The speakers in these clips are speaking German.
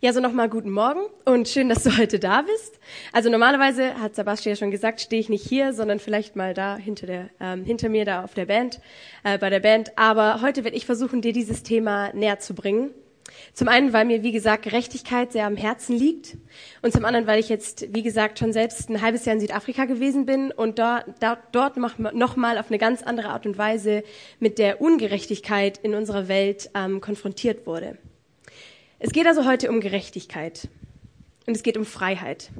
Ja, so nochmal guten Morgen und schön, dass du heute da bist. Also normalerweise, hat Sebastian ja schon gesagt, stehe ich nicht hier, sondern vielleicht mal da hinter, der, ähm, hinter mir da auf der Band, äh, bei der Band. Aber heute werde ich versuchen, dir dieses Thema näher zu bringen. Zum einen, weil mir, wie gesagt, Gerechtigkeit sehr am Herzen liegt. Und zum anderen, weil ich jetzt, wie gesagt, schon selbst ein halbes Jahr in Südafrika gewesen bin und dort, dort nochmal auf eine ganz andere Art und Weise mit der Ungerechtigkeit in unserer Welt ähm, konfrontiert wurde. Es geht also heute um Gerechtigkeit und es geht um Freiheit.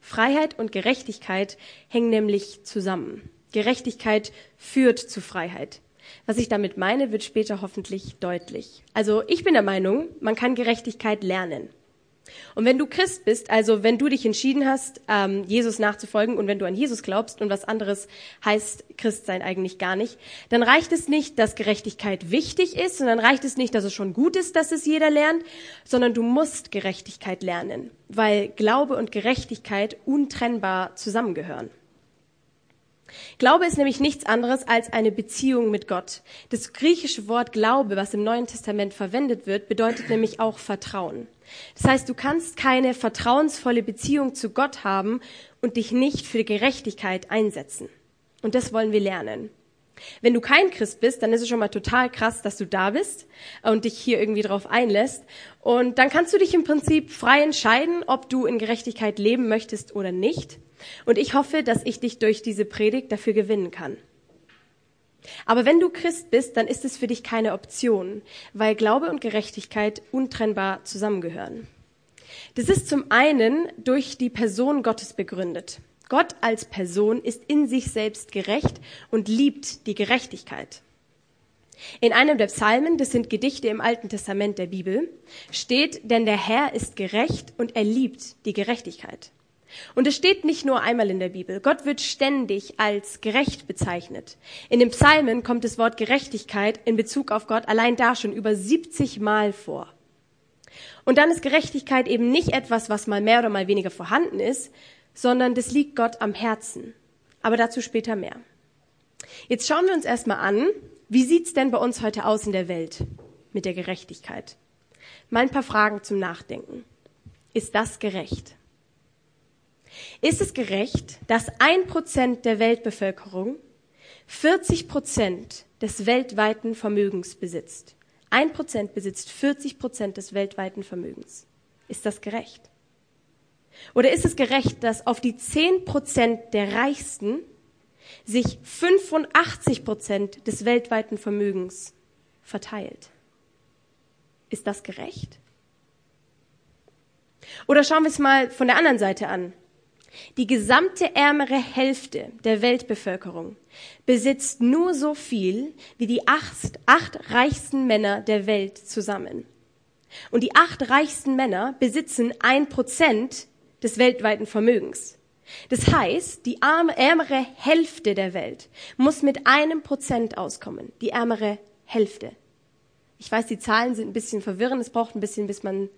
Freiheit und Gerechtigkeit hängen nämlich zusammen. Gerechtigkeit führt zu Freiheit. Was ich damit meine, wird später hoffentlich deutlich. Also ich bin der Meinung, man kann Gerechtigkeit lernen. Und wenn du Christ bist, also wenn du dich entschieden hast, ähm, Jesus nachzufolgen und wenn du an Jesus glaubst und was anderes heißt Christsein eigentlich gar nicht, dann reicht es nicht, dass Gerechtigkeit wichtig ist, sondern reicht es nicht, dass es schon gut ist, dass es jeder lernt, sondern du musst Gerechtigkeit lernen, weil Glaube und Gerechtigkeit untrennbar zusammengehören. Glaube ist nämlich nichts anderes als eine Beziehung mit Gott. Das griechische Wort Glaube, was im Neuen Testament verwendet wird, bedeutet nämlich auch Vertrauen. Das heißt, du kannst keine vertrauensvolle Beziehung zu Gott haben und dich nicht für Gerechtigkeit einsetzen. Und das wollen wir lernen. Wenn du kein Christ bist, dann ist es schon mal total krass, dass du da bist und dich hier irgendwie drauf einlässt. Und dann kannst du dich im Prinzip frei entscheiden, ob du in Gerechtigkeit leben möchtest oder nicht. Und ich hoffe, dass ich dich durch diese Predigt dafür gewinnen kann. Aber wenn du Christ bist, dann ist es für dich keine Option, weil Glaube und Gerechtigkeit untrennbar zusammengehören. Das ist zum einen durch die Person Gottes begründet. Gott als Person ist in sich selbst gerecht und liebt die Gerechtigkeit. In einem der Psalmen, das sind Gedichte im Alten Testament der Bibel, steht, denn der Herr ist gerecht und er liebt die Gerechtigkeit. Und es steht nicht nur einmal in der Bibel. Gott wird ständig als gerecht bezeichnet. In den Psalmen kommt das Wort Gerechtigkeit in Bezug auf Gott allein da schon über 70 Mal vor. Und dann ist Gerechtigkeit eben nicht etwas, was mal mehr oder mal weniger vorhanden ist, sondern das liegt Gott am Herzen. Aber dazu später mehr. Jetzt schauen wir uns erstmal an, wie sieht's denn bei uns heute aus in der Welt mit der Gerechtigkeit? Mal ein paar Fragen zum Nachdenken. Ist das gerecht? Ist es gerecht, dass ein Prozent der Weltbevölkerung 40 Prozent des weltweiten Vermögens besitzt? Ein Prozent besitzt 40 Prozent des weltweiten Vermögens. Ist das gerecht? Oder ist es gerecht, dass auf die 10 Prozent der Reichsten sich 85 Prozent des weltweiten Vermögens verteilt? Ist das gerecht? Oder schauen wir es mal von der anderen Seite an. Die gesamte ärmere Hälfte der Weltbevölkerung besitzt nur so viel wie die acht, acht reichsten Männer der Welt zusammen. Und die acht reichsten Männer besitzen ein Prozent des weltweiten Vermögens. Das heißt, die ärmere Hälfte der Welt muss mit einem Prozent auskommen. Die ärmere Hälfte. Ich weiß, die Zahlen sind ein bisschen verwirrend. Es braucht ein bisschen, bis man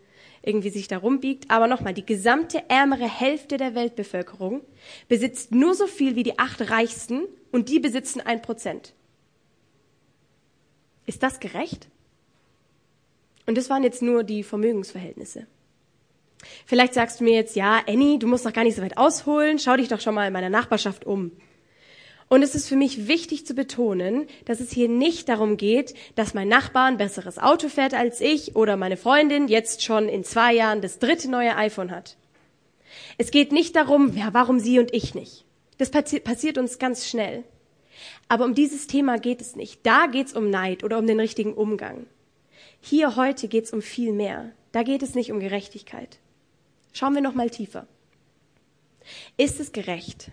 irgendwie sich da rumbiegt. Aber nochmal, die gesamte ärmere Hälfte der Weltbevölkerung besitzt nur so viel wie die acht reichsten und die besitzen ein Prozent. Ist das gerecht? Und das waren jetzt nur die Vermögensverhältnisse. Vielleicht sagst du mir jetzt, ja, Annie, du musst doch gar nicht so weit ausholen, schau dich doch schon mal in meiner Nachbarschaft um. Und es ist für mich wichtig zu betonen, dass es hier nicht darum geht, dass mein Nachbar ein besseres Auto fährt als ich oder meine Freundin jetzt schon in zwei Jahren das dritte neue iPhone hat. Es geht nicht darum, ja, warum sie und ich nicht. Das passi passiert uns ganz schnell. Aber um dieses Thema geht es nicht. Da geht es um Neid oder um den richtigen Umgang. Hier heute geht es um viel mehr. Da geht es nicht um Gerechtigkeit. Schauen wir noch mal tiefer. Ist es gerecht,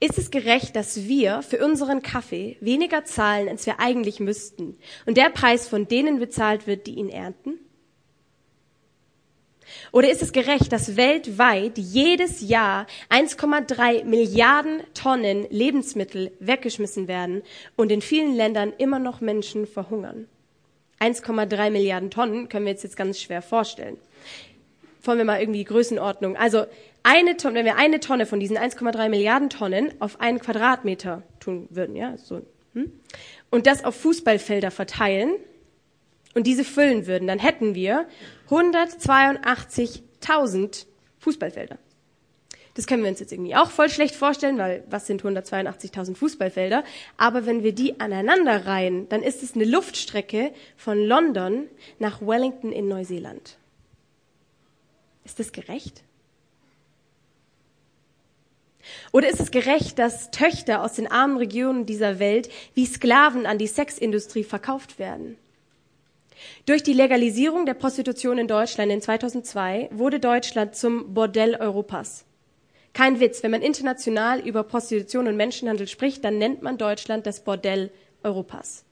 ist es gerecht, dass wir für unseren Kaffee weniger zahlen, als wir eigentlich müssten, und der Preis von denen bezahlt wird, die ihn ernten? Oder ist es gerecht, dass weltweit jedes Jahr 1,3 Milliarden Tonnen Lebensmittel weggeschmissen werden und in vielen Ländern immer noch Menschen verhungern? 1,3 Milliarden Tonnen können wir jetzt, jetzt ganz schwer vorstellen. Wollen wir mal irgendwie Größenordnung. Also eine Tonne, wenn wir eine Tonne von diesen 1,3 Milliarden Tonnen auf einen Quadratmeter tun würden, ja, so, hm? und das auf Fußballfelder verteilen, und diese füllen würden, dann hätten wir 182.000 Fußballfelder. Das können wir uns jetzt irgendwie auch voll schlecht vorstellen, weil was sind 182.000 Fußballfelder? Aber wenn wir die aneinander reihen, dann ist es eine Luftstrecke von London nach Wellington in Neuseeland. Ist das gerecht? Oder ist es gerecht, dass Töchter aus den armen Regionen dieser Welt wie Sklaven an die Sexindustrie verkauft werden? Durch die Legalisierung der Prostitution in Deutschland in 2002 wurde Deutschland zum Bordell Europas. Kein Witz, wenn man international über Prostitution und Menschenhandel spricht, dann nennt man Deutschland das Bordell Europas.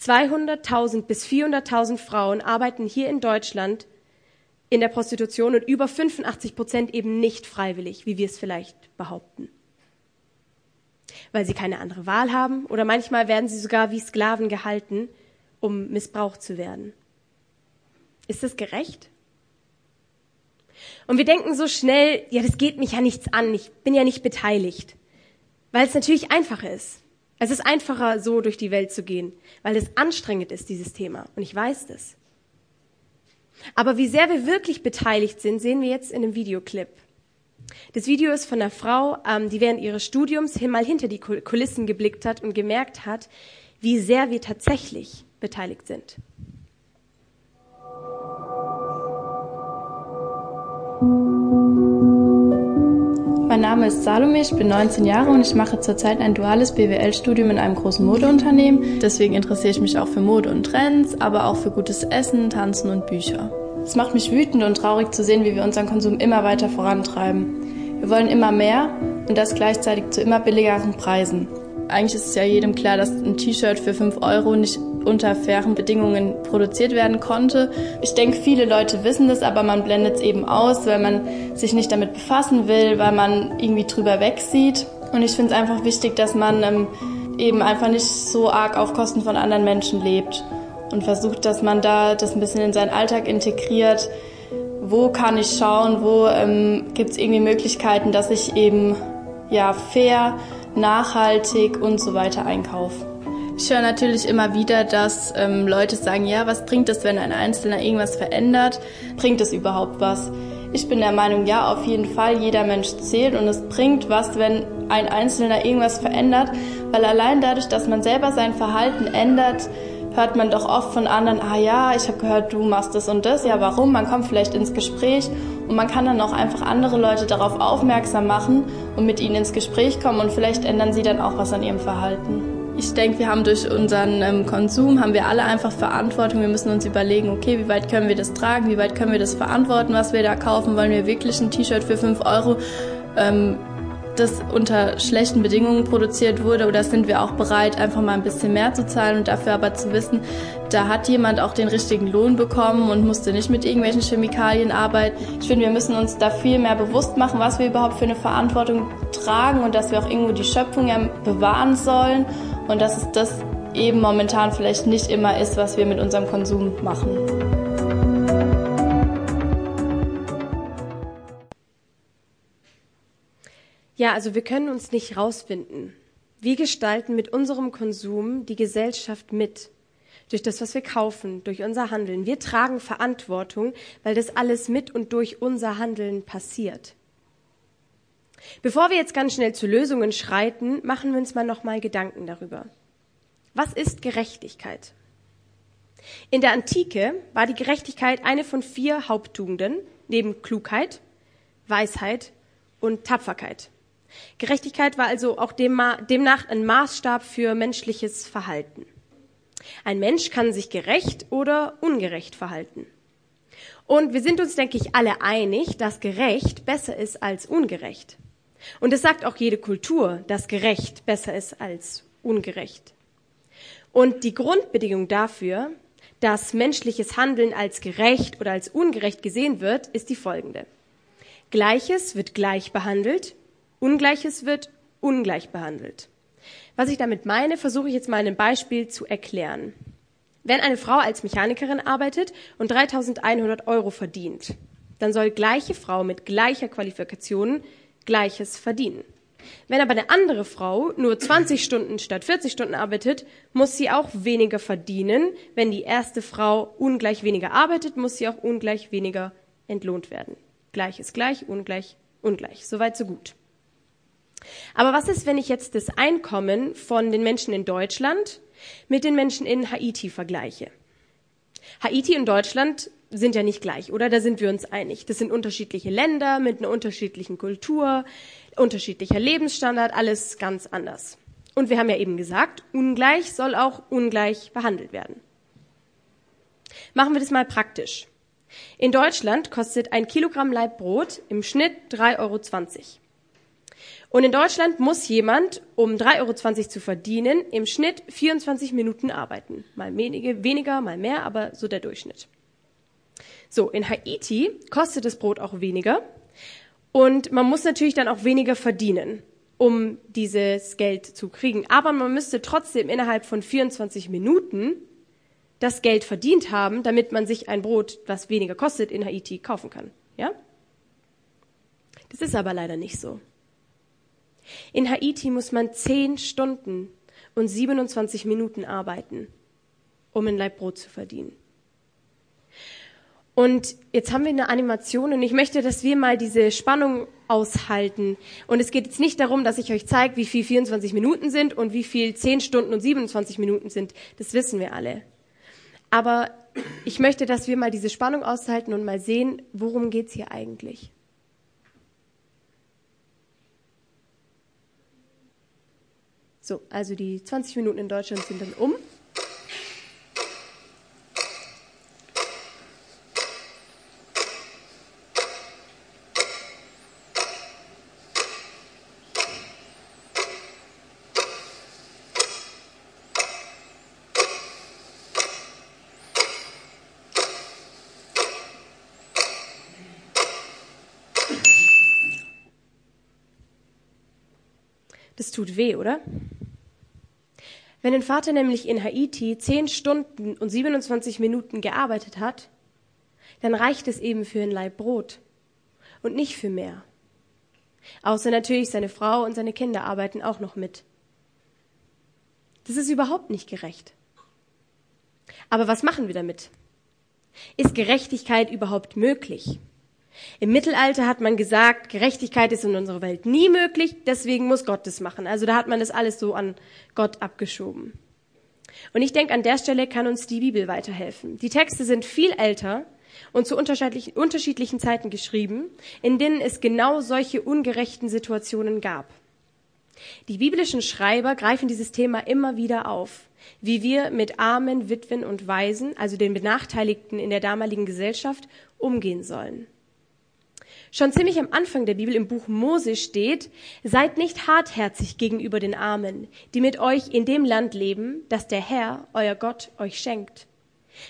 200.000 bis 400.000 Frauen arbeiten hier in Deutschland in der Prostitution und über 85 Prozent eben nicht freiwillig, wie wir es vielleicht behaupten. Weil sie keine andere Wahl haben oder manchmal werden sie sogar wie Sklaven gehalten, um missbraucht zu werden. Ist das gerecht? Und wir denken so schnell, ja, das geht mich ja nichts an, ich bin ja nicht beteiligt. Weil es natürlich einfacher ist. Es ist einfacher, so durch die Welt zu gehen, weil es anstrengend ist, dieses Thema. Und ich weiß das. Aber wie sehr wir wirklich beteiligt sind, sehen wir jetzt in einem Videoclip. Das Video ist von einer Frau, ähm, die während ihres Studiums mal hinter die Kulissen geblickt hat und gemerkt hat, wie sehr wir tatsächlich beteiligt sind. Mein Name ist Salome, ich bin 19 Jahre und ich mache zurzeit ein duales BWL-Studium in einem großen Modeunternehmen. Deswegen interessiere ich mich auch für Mode und Trends, aber auch für gutes Essen, Tanzen und Bücher. Es macht mich wütend und traurig zu sehen, wie wir unseren Konsum immer weiter vorantreiben. Wir wollen immer mehr und das gleichzeitig zu immer billigeren Preisen. Eigentlich ist es ja jedem klar, dass ein T-Shirt für 5 Euro nicht unter fairen Bedingungen produziert werden konnte. Ich denke, viele Leute wissen das, aber man blendet es eben aus, weil man sich nicht damit befassen will, weil man irgendwie drüber wegsieht. Und ich finde es einfach wichtig, dass man ähm, eben einfach nicht so arg auf Kosten von anderen Menschen lebt und versucht, dass man da das ein bisschen in seinen Alltag integriert. Wo kann ich schauen, wo ähm, gibt es irgendwie Möglichkeiten, dass ich eben ja fair, nachhaltig und so weiter einkaufe. Ich höre natürlich immer wieder, dass ähm, Leute sagen, ja, was bringt es, wenn ein Einzelner irgendwas verändert? Bringt es überhaupt was? Ich bin der Meinung, ja, auf jeden Fall, jeder Mensch zählt und es bringt was, wenn ein Einzelner irgendwas verändert, weil allein dadurch, dass man selber sein Verhalten ändert, hört man doch oft von anderen, ah ja, ich habe gehört, du machst das und das, ja, warum? Man kommt vielleicht ins Gespräch und man kann dann auch einfach andere Leute darauf aufmerksam machen und mit ihnen ins Gespräch kommen und vielleicht ändern sie dann auch was an ihrem Verhalten. Ich denke, wir haben durch unseren ähm, Konsum, haben wir alle einfach Verantwortung. Wir müssen uns überlegen, okay, wie weit können wir das tragen, wie weit können wir das verantworten, was wir da kaufen. Wollen wir wirklich ein T-Shirt für 5 Euro, ähm, das unter schlechten Bedingungen produziert wurde, oder sind wir auch bereit, einfach mal ein bisschen mehr zu zahlen und dafür aber zu wissen, da hat jemand auch den richtigen Lohn bekommen und musste nicht mit irgendwelchen Chemikalien arbeiten. Ich finde, wir müssen uns da viel mehr bewusst machen, was wir überhaupt für eine Verantwortung tragen und dass wir auch irgendwo die Schöpfung ja bewahren sollen und dass es das eben momentan vielleicht nicht immer ist, was wir mit unserem Konsum machen. Ja, also wir können uns nicht rausfinden. Wir gestalten mit unserem Konsum die Gesellschaft mit. Durch das, was wir kaufen, durch unser Handeln. Wir tragen Verantwortung, weil das alles mit und durch unser Handeln passiert. Bevor wir jetzt ganz schnell zu Lösungen schreiten, machen wir uns mal nochmal Gedanken darüber. Was ist Gerechtigkeit? In der Antike war die Gerechtigkeit eine von vier Haupttugenden, neben Klugheit, Weisheit und Tapferkeit. Gerechtigkeit war also auch demnach ein Maßstab für menschliches Verhalten. Ein Mensch kann sich gerecht oder ungerecht verhalten. Und wir sind uns, denke ich, alle einig, dass gerecht besser ist als ungerecht. Und es sagt auch jede Kultur, dass gerecht besser ist als ungerecht. Und die Grundbedingung dafür, dass menschliches Handeln als gerecht oder als ungerecht gesehen wird, ist die folgende. Gleiches wird gleich behandelt, Ungleiches wird ungleich behandelt. Was ich damit meine, versuche ich jetzt mal in einem Beispiel zu erklären. Wenn eine Frau als Mechanikerin arbeitet und 3100 Euro verdient, dann soll gleiche Frau mit gleicher Qualifikation Gleiches verdienen. Wenn aber eine andere Frau nur 20 Stunden statt 40 Stunden arbeitet, muss sie auch weniger verdienen. Wenn die erste Frau ungleich weniger arbeitet, muss sie auch ungleich weniger entlohnt werden. Gleich ist gleich, ungleich, ungleich. Soweit, so gut. Aber was ist, wenn ich jetzt das Einkommen von den Menschen in Deutschland mit den Menschen in Haiti vergleiche? Haiti und Deutschland sind ja nicht gleich, oder? Da sind wir uns einig. Das sind unterschiedliche Länder mit einer unterschiedlichen Kultur, unterschiedlicher Lebensstandard, alles ganz anders. Und wir haben ja eben gesagt, ungleich soll auch ungleich behandelt werden. Machen wir das mal praktisch. In Deutschland kostet ein Kilogramm Leibbrot im Schnitt 3,20 Euro. Und in Deutschland muss jemand, um 3,20 Euro zu verdienen, im Schnitt 24 Minuten arbeiten. Mal wenige, weniger, mal mehr, aber so der Durchschnitt. So, in Haiti kostet das Brot auch weniger. Und man muss natürlich dann auch weniger verdienen, um dieses Geld zu kriegen. Aber man müsste trotzdem innerhalb von 24 Minuten das Geld verdient haben, damit man sich ein Brot, was weniger kostet, in Haiti kaufen kann. Ja? Das ist aber leider nicht so. In Haiti muss man 10 Stunden und 27 Minuten arbeiten, um ein Leib Brot zu verdienen. Und jetzt haben wir eine Animation und ich möchte, dass wir mal diese Spannung aushalten. Und es geht jetzt nicht darum, dass ich euch zeige, wie viel 24 Minuten sind und wie viel 10 Stunden und 27 Minuten sind. Das wissen wir alle. Aber ich möchte, dass wir mal diese Spannung aushalten und mal sehen, worum geht's hier eigentlich. So, also die 20 Minuten in Deutschland sind dann um. Tut weh, oder? Wenn ein Vater nämlich in Haiti zehn Stunden und 27 Minuten gearbeitet hat, dann reicht es eben für ein Leib Brot und nicht für mehr. Außer natürlich seine Frau und seine Kinder arbeiten auch noch mit. Das ist überhaupt nicht gerecht. Aber was machen wir damit? Ist Gerechtigkeit überhaupt möglich? Im Mittelalter hat man gesagt, Gerechtigkeit ist in unserer Welt nie möglich, deswegen muss Gott das machen. Also da hat man das alles so an Gott abgeschoben. Und ich denke, an der Stelle kann uns die Bibel weiterhelfen. Die Texte sind viel älter und zu unterschiedlichen, unterschiedlichen Zeiten geschrieben, in denen es genau solche ungerechten Situationen gab. Die biblischen Schreiber greifen dieses Thema immer wieder auf, wie wir mit Armen, Witwen und Waisen, also den Benachteiligten in der damaligen Gesellschaft, umgehen sollen. Schon ziemlich am Anfang der Bibel im Buch Mose steht, seid nicht hartherzig gegenüber den Armen, die mit euch in dem Land leben, das der Herr, euer Gott, euch schenkt.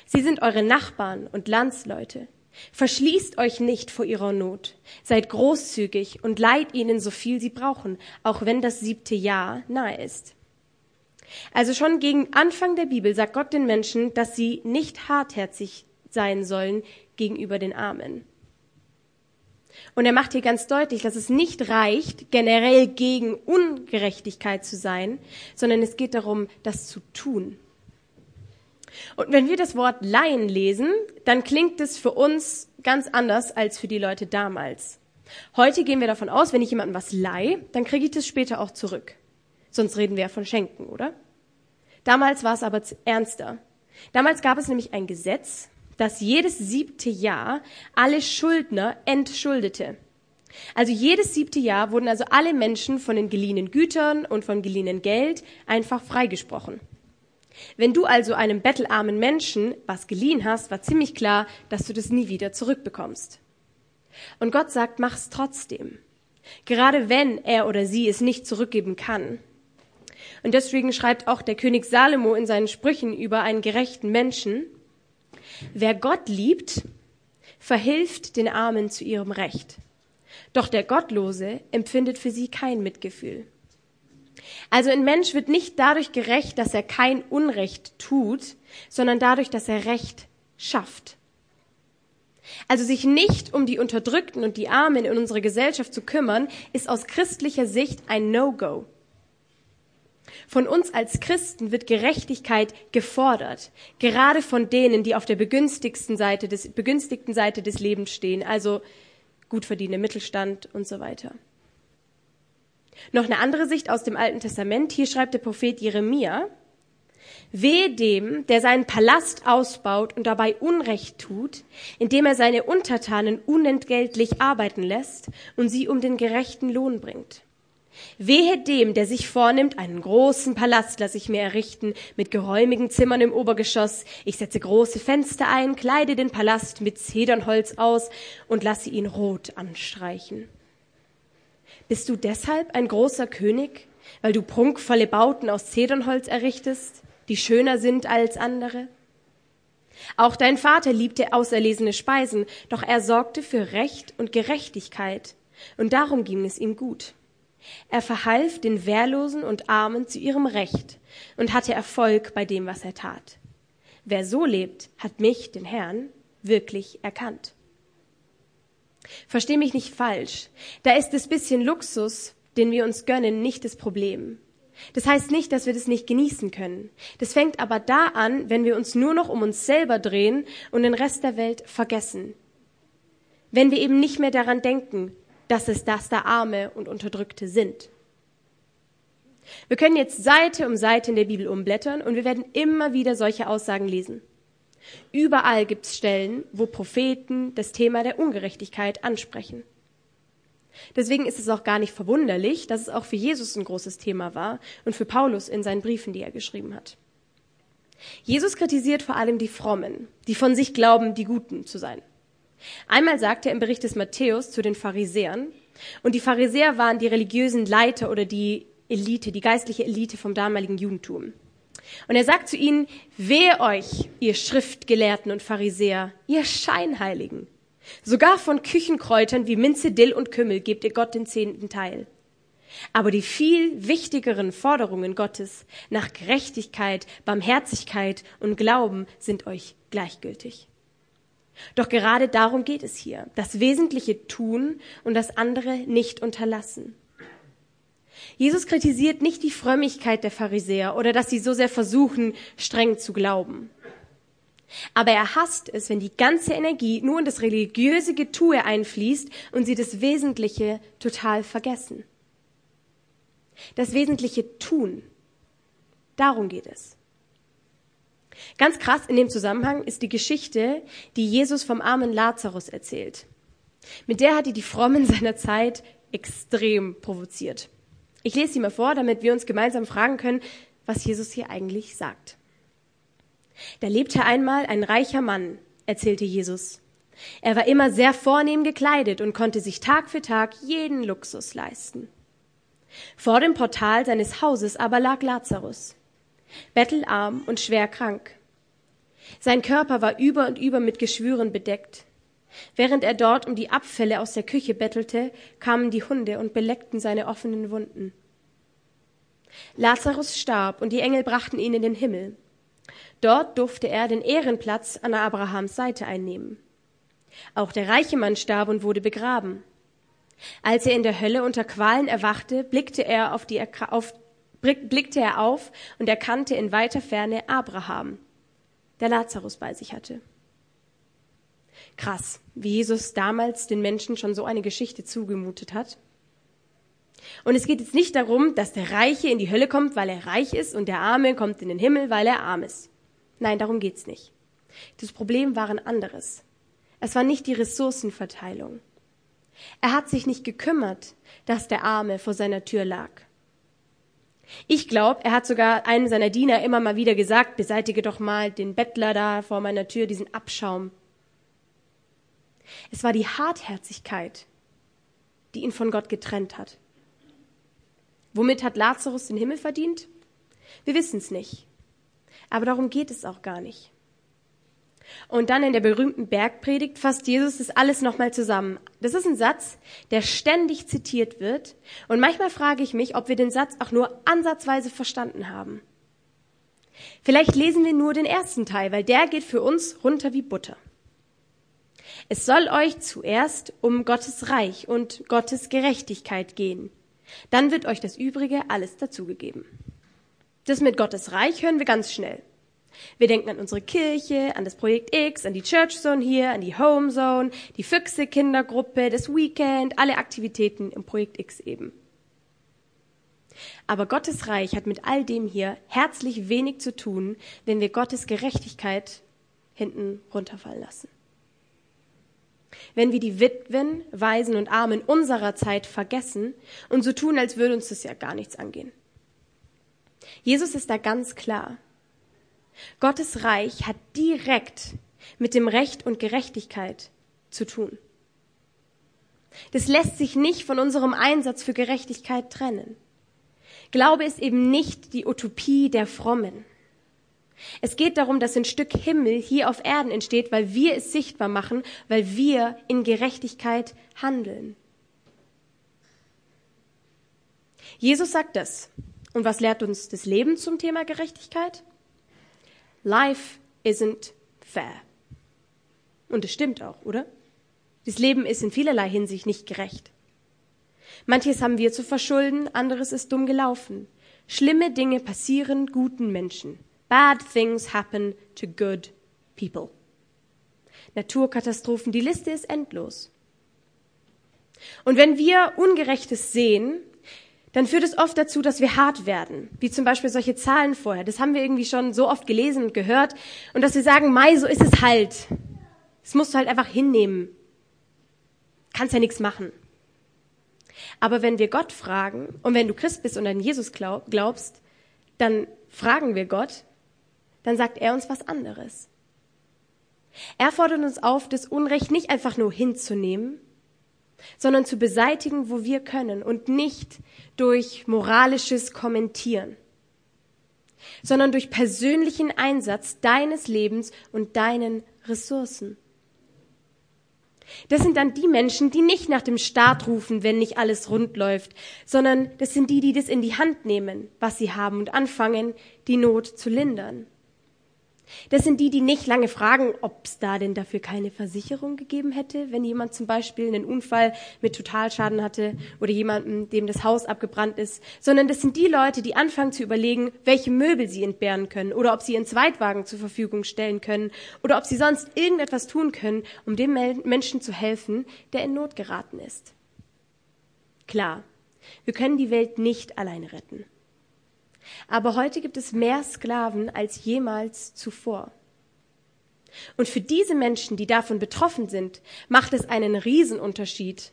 Sie sind eure Nachbarn und Landsleute. Verschließt euch nicht vor ihrer Not. Seid großzügig und leiht ihnen so viel sie brauchen, auch wenn das siebte Jahr nahe ist. Also schon gegen Anfang der Bibel sagt Gott den Menschen, dass sie nicht hartherzig sein sollen gegenüber den Armen. Und er macht hier ganz deutlich, dass es nicht reicht, generell gegen Ungerechtigkeit zu sein, sondern es geht darum, das zu tun. Und wenn wir das Wort Laien lesen, dann klingt es für uns ganz anders als für die Leute damals. Heute gehen wir davon aus, wenn ich jemandem was leihe, dann kriege ich das später auch zurück. Sonst reden wir ja von Schenken, oder? Damals war es aber ernster. Damals gab es nämlich ein Gesetz, das jedes siebte Jahr alle Schuldner entschuldete. Also jedes siebte Jahr wurden also alle Menschen von den geliehenen Gütern und vom geliehenen Geld einfach freigesprochen. Wenn du also einem bettelarmen Menschen was geliehen hast, war ziemlich klar, dass du das nie wieder zurückbekommst. Und Gott sagt, mach's trotzdem. Gerade wenn er oder sie es nicht zurückgeben kann. Und deswegen schreibt auch der König Salomo in seinen Sprüchen über einen gerechten Menschen, Wer Gott liebt, verhilft den Armen zu ihrem Recht. Doch der Gottlose empfindet für sie kein Mitgefühl. Also ein Mensch wird nicht dadurch gerecht, dass er kein Unrecht tut, sondern dadurch, dass er Recht schafft. Also sich nicht um die Unterdrückten und die Armen in unserer Gesellschaft zu kümmern, ist aus christlicher Sicht ein No-Go. Von uns als Christen wird Gerechtigkeit gefordert, gerade von denen, die auf der begünstigsten Seite des, begünstigten Seite des Lebens stehen, also gut verdienende Mittelstand und so weiter. Noch eine andere Sicht aus dem Alten Testament. Hier schreibt der Prophet Jeremia, Wehe dem, der seinen Palast ausbaut und dabei Unrecht tut, indem er seine Untertanen unentgeltlich arbeiten lässt und sie um den gerechten Lohn bringt. Wehe dem, der sich vornimmt, einen großen Palast lasse ich mir errichten, mit geräumigen Zimmern im Obergeschoss. Ich setze große Fenster ein, kleide den Palast mit Zedernholz aus und lasse ihn rot anstreichen. Bist du deshalb ein großer König, weil du prunkvolle Bauten aus Zedernholz errichtest? die schöner sind als andere? Auch dein Vater liebte auserlesene Speisen, doch er sorgte für Recht und Gerechtigkeit, und darum ging es ihm gut. Er verhalf den Wehrlosen und Armen zu ihrem Recht und hatte Erfolg bei dem, was er tat. Wer so lebt, hat mich, den Herrn, wirklich erkannt. Versteh mich nicht falsch. Da ist das bisschen Luxus, den wir uns gönnen, nicht das Problem. Das heißt nicht, dass wir das nicht genießen können. Das fängt aber da an, wenn wir uns nur noch um uns selber drehen und den Rest der Welt vergessen. Wenn wir eben nicht mehr daran denken, dass es das da Arme und Unterdrückte sind. Wir können jetzt Seite um Seite in der Bibel umblättern und wir werden immer wieder solche Aussagen lesen. Überall gibt es Stellen, wo Propheten das Thema der Ungerechtigkeit ansprechen. Deswegen ist es auch gar nicht verwunderlich, dass es auch für Jesus ein großes Thema war und für Paulus in seinen Briefen, die er geschrieben hat. Jesus kritisiert vor allem die Frommen, die von sich glauben, die Guten zu sein. Einmal sagt er im Bericht des Matthäus zu den Pharisäern, und die Pharisäer waren die religiösen Leiter oder die Elite, die geistliche Elite vom damaligen Judentum. Und er sagt zu ihnen, wehe euch, ihr Schriftgelehrten und Pharisäer, ihr Scheinheiligen. Sogar von Küchenkräutern wie Minze, Dill und Kümmel gebt ihr Gott den zehnten Teil. Aber die viel wichtigeren Forderungen Gottes nach Gerechtigkeit, Barmherzigkeit und Glauben sind euch gleichgültig. Doch gerade darum geht es hier, das Wesentliche tun und das andere nicht unterlassen. Jesus kritisiert nicht die Frömmigkeit der Pharisäer oder dass sie so sehr versuchen, streng zu glauben. Aber er hasst es, wenn die ganze Energie nur in das religiöse Getue einfließt und sie das Wesentliche total vergessen. Das Wesentliche tun. Darum geht es. Ganz krass in dem Zusammenhang ist die Geschichte, die Jesus vom armen Lazarus erzählt. Mit der hat er die Frommen seiner Zeit extrem provoziert. Ich lese sie mal vor, damit wir uns gemeinsam fragen können, was Jesus hier eigentlich sagt. Da lebte einmal ein reicher Mann, erzählte Jesus. Er war immer sehr vornehm gekleidet und konnte sich Tag für Tag jeden Luxus leisten. Vor dem Portal seines Hauses aber lag Lazarus, bettelarm und schwer krank. Sein Körper war über und über mit Geschwüren bedeckt. Während er dort um die Abfälle aus der Küche bettelte, kamen die Hunde und beleckten seine offenen Wunden. Lazarus starb und die Engel brachten ihn in den Himmel. Dort durfte er den Ehrenplatz an Abrahams Seite einnehmen. Auch der reiche Mann starb und wurde begraben. Als er in der Hölle unter Qualen erwachte, blickte er auf, die, auf, blickte er auf und erkannte in weiter Ferne Abraham, der Lazarus bei sich hatte. Krass, wie Jesus damals den Menschen schon so eine Geschichte zugemutet hat. Und es geht jetzt nicht darum, dass der Reiche in die Hölle kommt, weil er reich ist und der Arme kommt in den Himmel, weil er arm ist. Nein, darum geht's nicht. Das Problem war ein anderes. Es war nicht die Ressourcenverteilung. Er hat sich nicht gekümmert, dass der Arme vor seiner Tür lag. Ich glaube, er hat sogar einem seiner Diener immer mal wieder gesagt, beseitige doch mal den Bettler da vor meiner Tür, diesen Abschaum. Es war die Hartherzigkeit, die ihn von Gott getrennt hat. Womit hat Lazarus den Himmel verdient? Wir wissen es nicht. Aber darum geht es auch gar nicht. Und dann in der berühmten Bergpredigt fasst Jesus das alles nochmal zusammen. Das ist ein Satz, der ständig zitiert wird. Und manchmal frage ich mich, ob wir den Satz auch nur ansatzweise verstanden haben. Vielleicht lesen wir nur den ersten Teil, weil der geht für uns runter wie Butter. Es soll euch zuerst um Gottes Reich und Gottes Gerechtigkeit gehen. Dann wird euch das Übrige alles dazugegeben. Das mit Gottes Reich hören wir ganz schnell. Wir denken an unsere Kirche, an das Projekt X, an die Church Zone hier, an die Home Zone, die Füchse Kindergruppe, das Weekend, alle Aktivitäten im Projekt X eben. Aber Gottes Reich hat mit all dem hier herzlich wenig zu tun, wenn wir Gottes Gerechtigkeit hinten runterfallen lassen. Wenn wir die Witwen, Waisen und Armen unserer Zeit vergessen und so tun, als würde uns das ja gar nichts angehen. Jesus ist da ganz klar. Gottes Reich hat direkt mit dem Recht und Gerechtigkeit zu tun. Das lässt sich nicht von unserem Einsatz für Gerechtigkeit trennen. Glaube ist eben nicht die Utopie der Frommen. Es geht darum, dass ein Stück Himmel hier auf Erden entsteht, weil wir es sichtbar machen, weil wir in Gerechtigkeit handeln. Jesus sagt das. Und was lehrt uns das Leben zum Thema Gerechtigkeit? Life isn't fair. Und es stimmt auch, oder? Das Leben ist in vielerlei Hinsicht nicht gerecht. Manches haben wir zu verschulden, anderes ist dumm gelaufen. Schlimme Dinge passieren guten Menschen. Bad things happen to good people. Naturkatastrophen, die Liste ist endlos. Und wenn wir Ungerechtes sehen, dann führt es oft dazu, dass wir hart werden, wie zum Beispiel solche Zahlen vorher. Das haben wir irgendwie schon so oft gelesen und gehört. Und dass wir sagen, Mai, so ist es halt. Das musst du halt einfach hinnehmen. Kannst ja nichts machen. Aber wenn wir Gott fragen, und wenn du Christ bist und an Jesus glaubst, dann fragen wir Gott, dann sagt er uns was anderes. Er fordert uns auf, das Unrecht nicht einfach nur hinzunehmen, sondern zu beseitigen, wo wir können und nicht durch moralisches Kommentieren, sondern durch persönlichen Einsatz deines Lebens und deinen Ressourcen. Das sind dann die Menschen, die nicht nach dem Staat rufen, wenn nicht alles rund läuft, sondern das sind die, die das in die Hand nehmen, was sie haben und anfangen, die Not zu lindern. Das sind die, die nicht lange fragen, ob es da denn dafür keine Versicherung gegeben hätte, wenn jemand zum Beispiel einen Unfall mit Totalschaden hatte oder jemandem, dem das Haus abgebrannt ist, sondern das sind die Leute, die anfangen zu überlegen, welche Möbel sie entbehren können oder ob sie ihren Zweitwagen zur Verfügung stellen können oder ob sie sonst irgendetwas tun können, um dem Menschen zu helfen, der in Not geraten ist. Klar, wir können die Welt nicht alleine retten. Aber heute gibt es mehr Sklaven als jemals zuvor. Und für diese Menschen, die davon betroffen sind, macht es einen Riesenunterschied,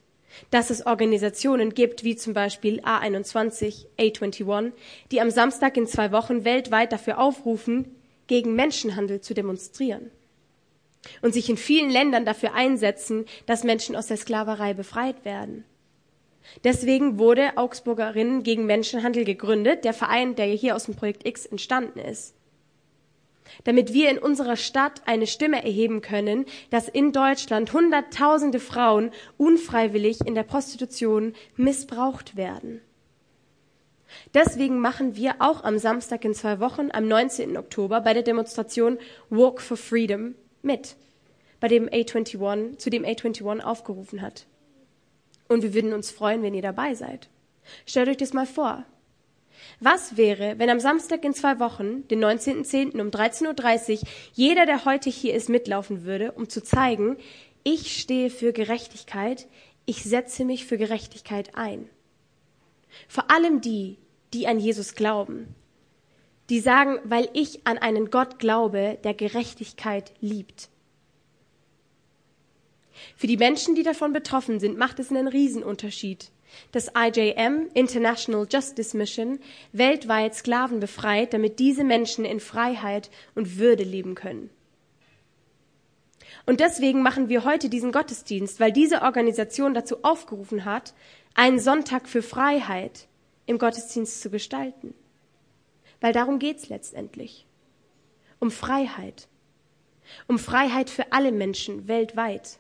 dass es Organisationen gibt, wie zum Beispiel A21, A21, die am Samstag in zwei Wochen weltweit dafür aufrufen, gegen Menschenhandel zu demonstrieren und sich in vielen Ländern dafür einsetzen, dass Menschen aus der Sklaverei befreit werden. Deswegen wurde Augsburgerinnen gegen Menschenhandel gegründet, der Verein, der hier aus dem Projekt X entstanden ist. Damit wir in unserer Stadt eine Stimme erheben können, dass in Deutschland Hunderttausende Frauen unfreiwillig in der Prostitution missbraucht werden. Deswegen machen wir auch am Samstag in zwei Wochen, am 19. Oktober, bei der Demonstration Walk for Freedom mit, bei dem A21, zu dem A21 aufgerufen hat. Und wir würden uns freuen, wenn ihr dabei seid. Stellt euch das mal vor. Was wäre, wenn am Samstag in zwei Wochen, den 19.10. um 13.30 Uhr, jeder, der heute hier ist, mitlaufen würde, um zu zeigen, ich stehe für Gerechtigkeit, ich setze mich für Gerechtigkeit ein. Vor allem die, die an Jesus glauben, die sagen, weil ich an einen Gott glaube, der Gerechtigkeit liebt. Für die Menschen, die davon betroffen sind, macht es einen Riesenunterschied, dass IJM, International Justice Mission, weltweit Sklaven befreit, damit diese Menschen in Freiheit und Würde leben können. Und deswegen machen wir heute diesen Gottesdienst, weil diese Organisation dazu aufgerufen hat, einen Sonntag für Freiheit im Gottesdienst zu gestalten. Weil darum geht's letztendlich. Um Freiheit. Um Freiheit für alle Menschen weltweit.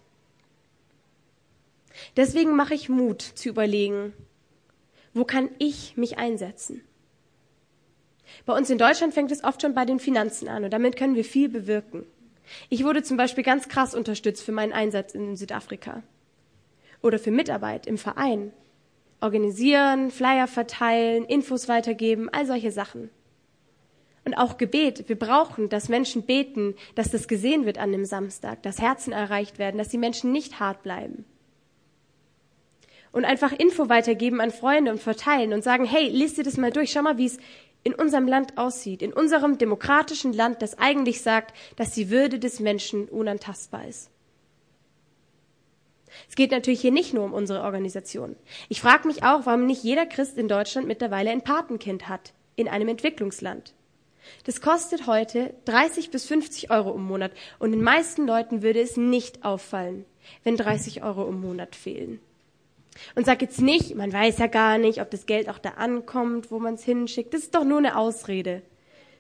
Deswegen mache ich Mut zu überlegen, wo kann ich mich einsetzen? Bei uns in Deutschland fängt es oft schon bei den Finanzen an und damit können wir viel bewirken. Ich wurde zum Beispiel ganz krass unterstützt für meinen Einsatz in Südafrika oder für Mitarbeit im Verein. Organisieren, Flyer verteilen, Infos weitergeben, all solche Sachen. Und auch Gebet. Wir brauchen, dass Menschen beten, dass das gesehen wird an dem Samstag, dass Herzen erreicht werden, dass die Menschen nicht hart bleiben. Und einfach Info weitergeben an Freunde und verteilen und sagen, hey, liest dir das mal durch, schau mal, wie es in unserem Land aussieht, in unserem demokratischen Land, das eigentlich sagt, dass die Würde des Menschen unantastbar ist. Es geht natürlich hier nicht nur um unsere Organisation. Ich frage mich auch, warum nicht jeder Christ in Deutschland mittlerweile ein Patenkind hat in einem Entwicklungsland. Das kostet heute 30 bis 50 Euro im Monat und den meisten Leuten würde es nicht auffallen, wenn 30 Euro im Monat fehlen. Und sag jetzt nicht, man weiß ja gar nicht, ob das Geld auch da ankommt, wo man es hinschickt. Das ist doch nur eine Ausrede.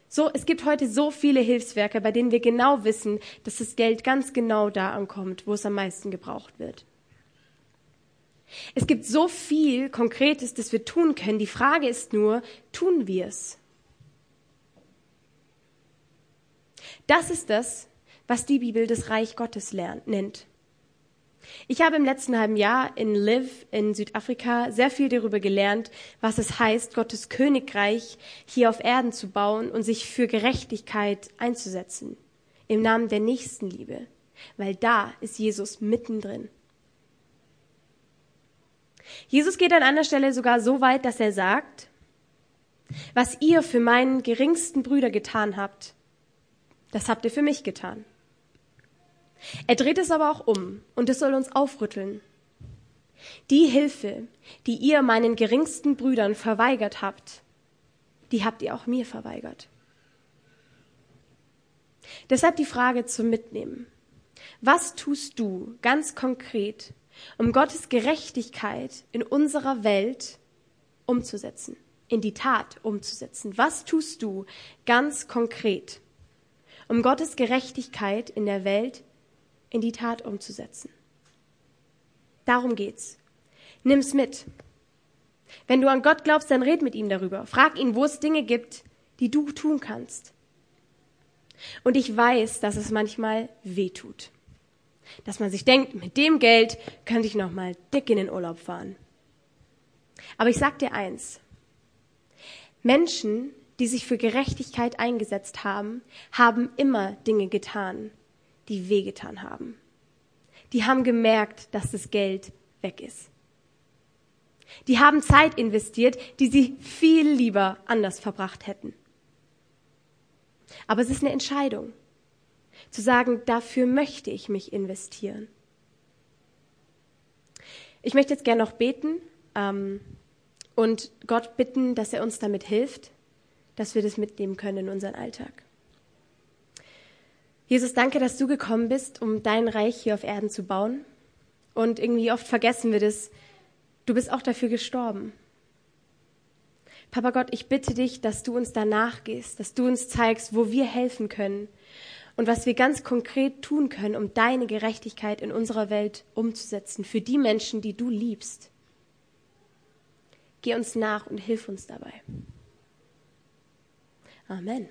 So, es gibt heute so viele Hilfswerke, bei denen wir genau wissen, dass das Geld ganz genau da ankommt, wo es am meisten gebraucht wird. Es gibt so viel Konkretes, das wir tun können. Die Frage ist nur, tun wir es? Das ist das, was die Bibel das Reich Gottes nennt. Ich habe im letzten halben Jahr in Liv in Südafrika sehr viel darüber gelernt, was es heißt, Gottes Königreich hier auf Erden zu bauen und sich für Gerechtigkeit einzusetzen. Im Namen der Nächstenliebe. Weil da ist Jesus mittendrin. Jesus geht an einer Stelle sogar so weit, dass er sagt, was ihr für meinen geringsten Brüder getan habt, das habt ihr für mich getan. Er dreht es aber auch um und es soll uns aufrütteln. Die Hilfe, die ihr meinen geringsten Brüdern verweigert habt, die habt ihr auch mir verweigert. Deshalb die Frage zum Mitnehmen. Was tust du ganz konkret, um Gottes Gerechtigkeit in unserer Welt umzusetzen, in die Tat umzusetzen? Was tust du ganz konkret? um Gottes Gerechtigkeit in der Welt in die Tat umzusetzen. Darum geht's. Nimm's mit. Wenn du an Gott glaubst, dann red mit ihm darüber. Frag ihn, wo es Dinge gibt, die du tun kannst. Und ich weiß, dass es manchmal weh tut. Dass man sich denkt, mit dem Geld könnte ich noch mal dick in den Urlaub fahren. Aber ich sag dir eins. Menschen, die sich für Gerechtigkeit eingesetzt haben, haben immer Dinge getan, die wehgetan haben. Die haben gemerkt, dass das Geld weg ist. Die haben Zeit investiert, die sie viel lieber anders verbracht hätten. Aber es ist eine Entscheidung, zu sagen, dafür möchte ich mich investieren. Ich möchte jetzt gerne noch beten ähm, und Gott bitten, dass er uns damit hilft, dass wir das mitnehmen können in unseren Alltag. Jesus, danke, dass du gekommen bist, um dein Reich hier auf Erden zu bauen. Und irgendwie oft vergessen wir das. Du bist auch dafür gestorben. Papa Gott, ich bitte dich, dass du uns danach gehst, dass du uns zeigst, wo wir helfen können und was wir ganz konkret tun können, um deine Gerechtigkeit in unserer Welt umzusetzen, für die Menschen, die du liebst. Geh uns nach und hilf uns dabei. Amen.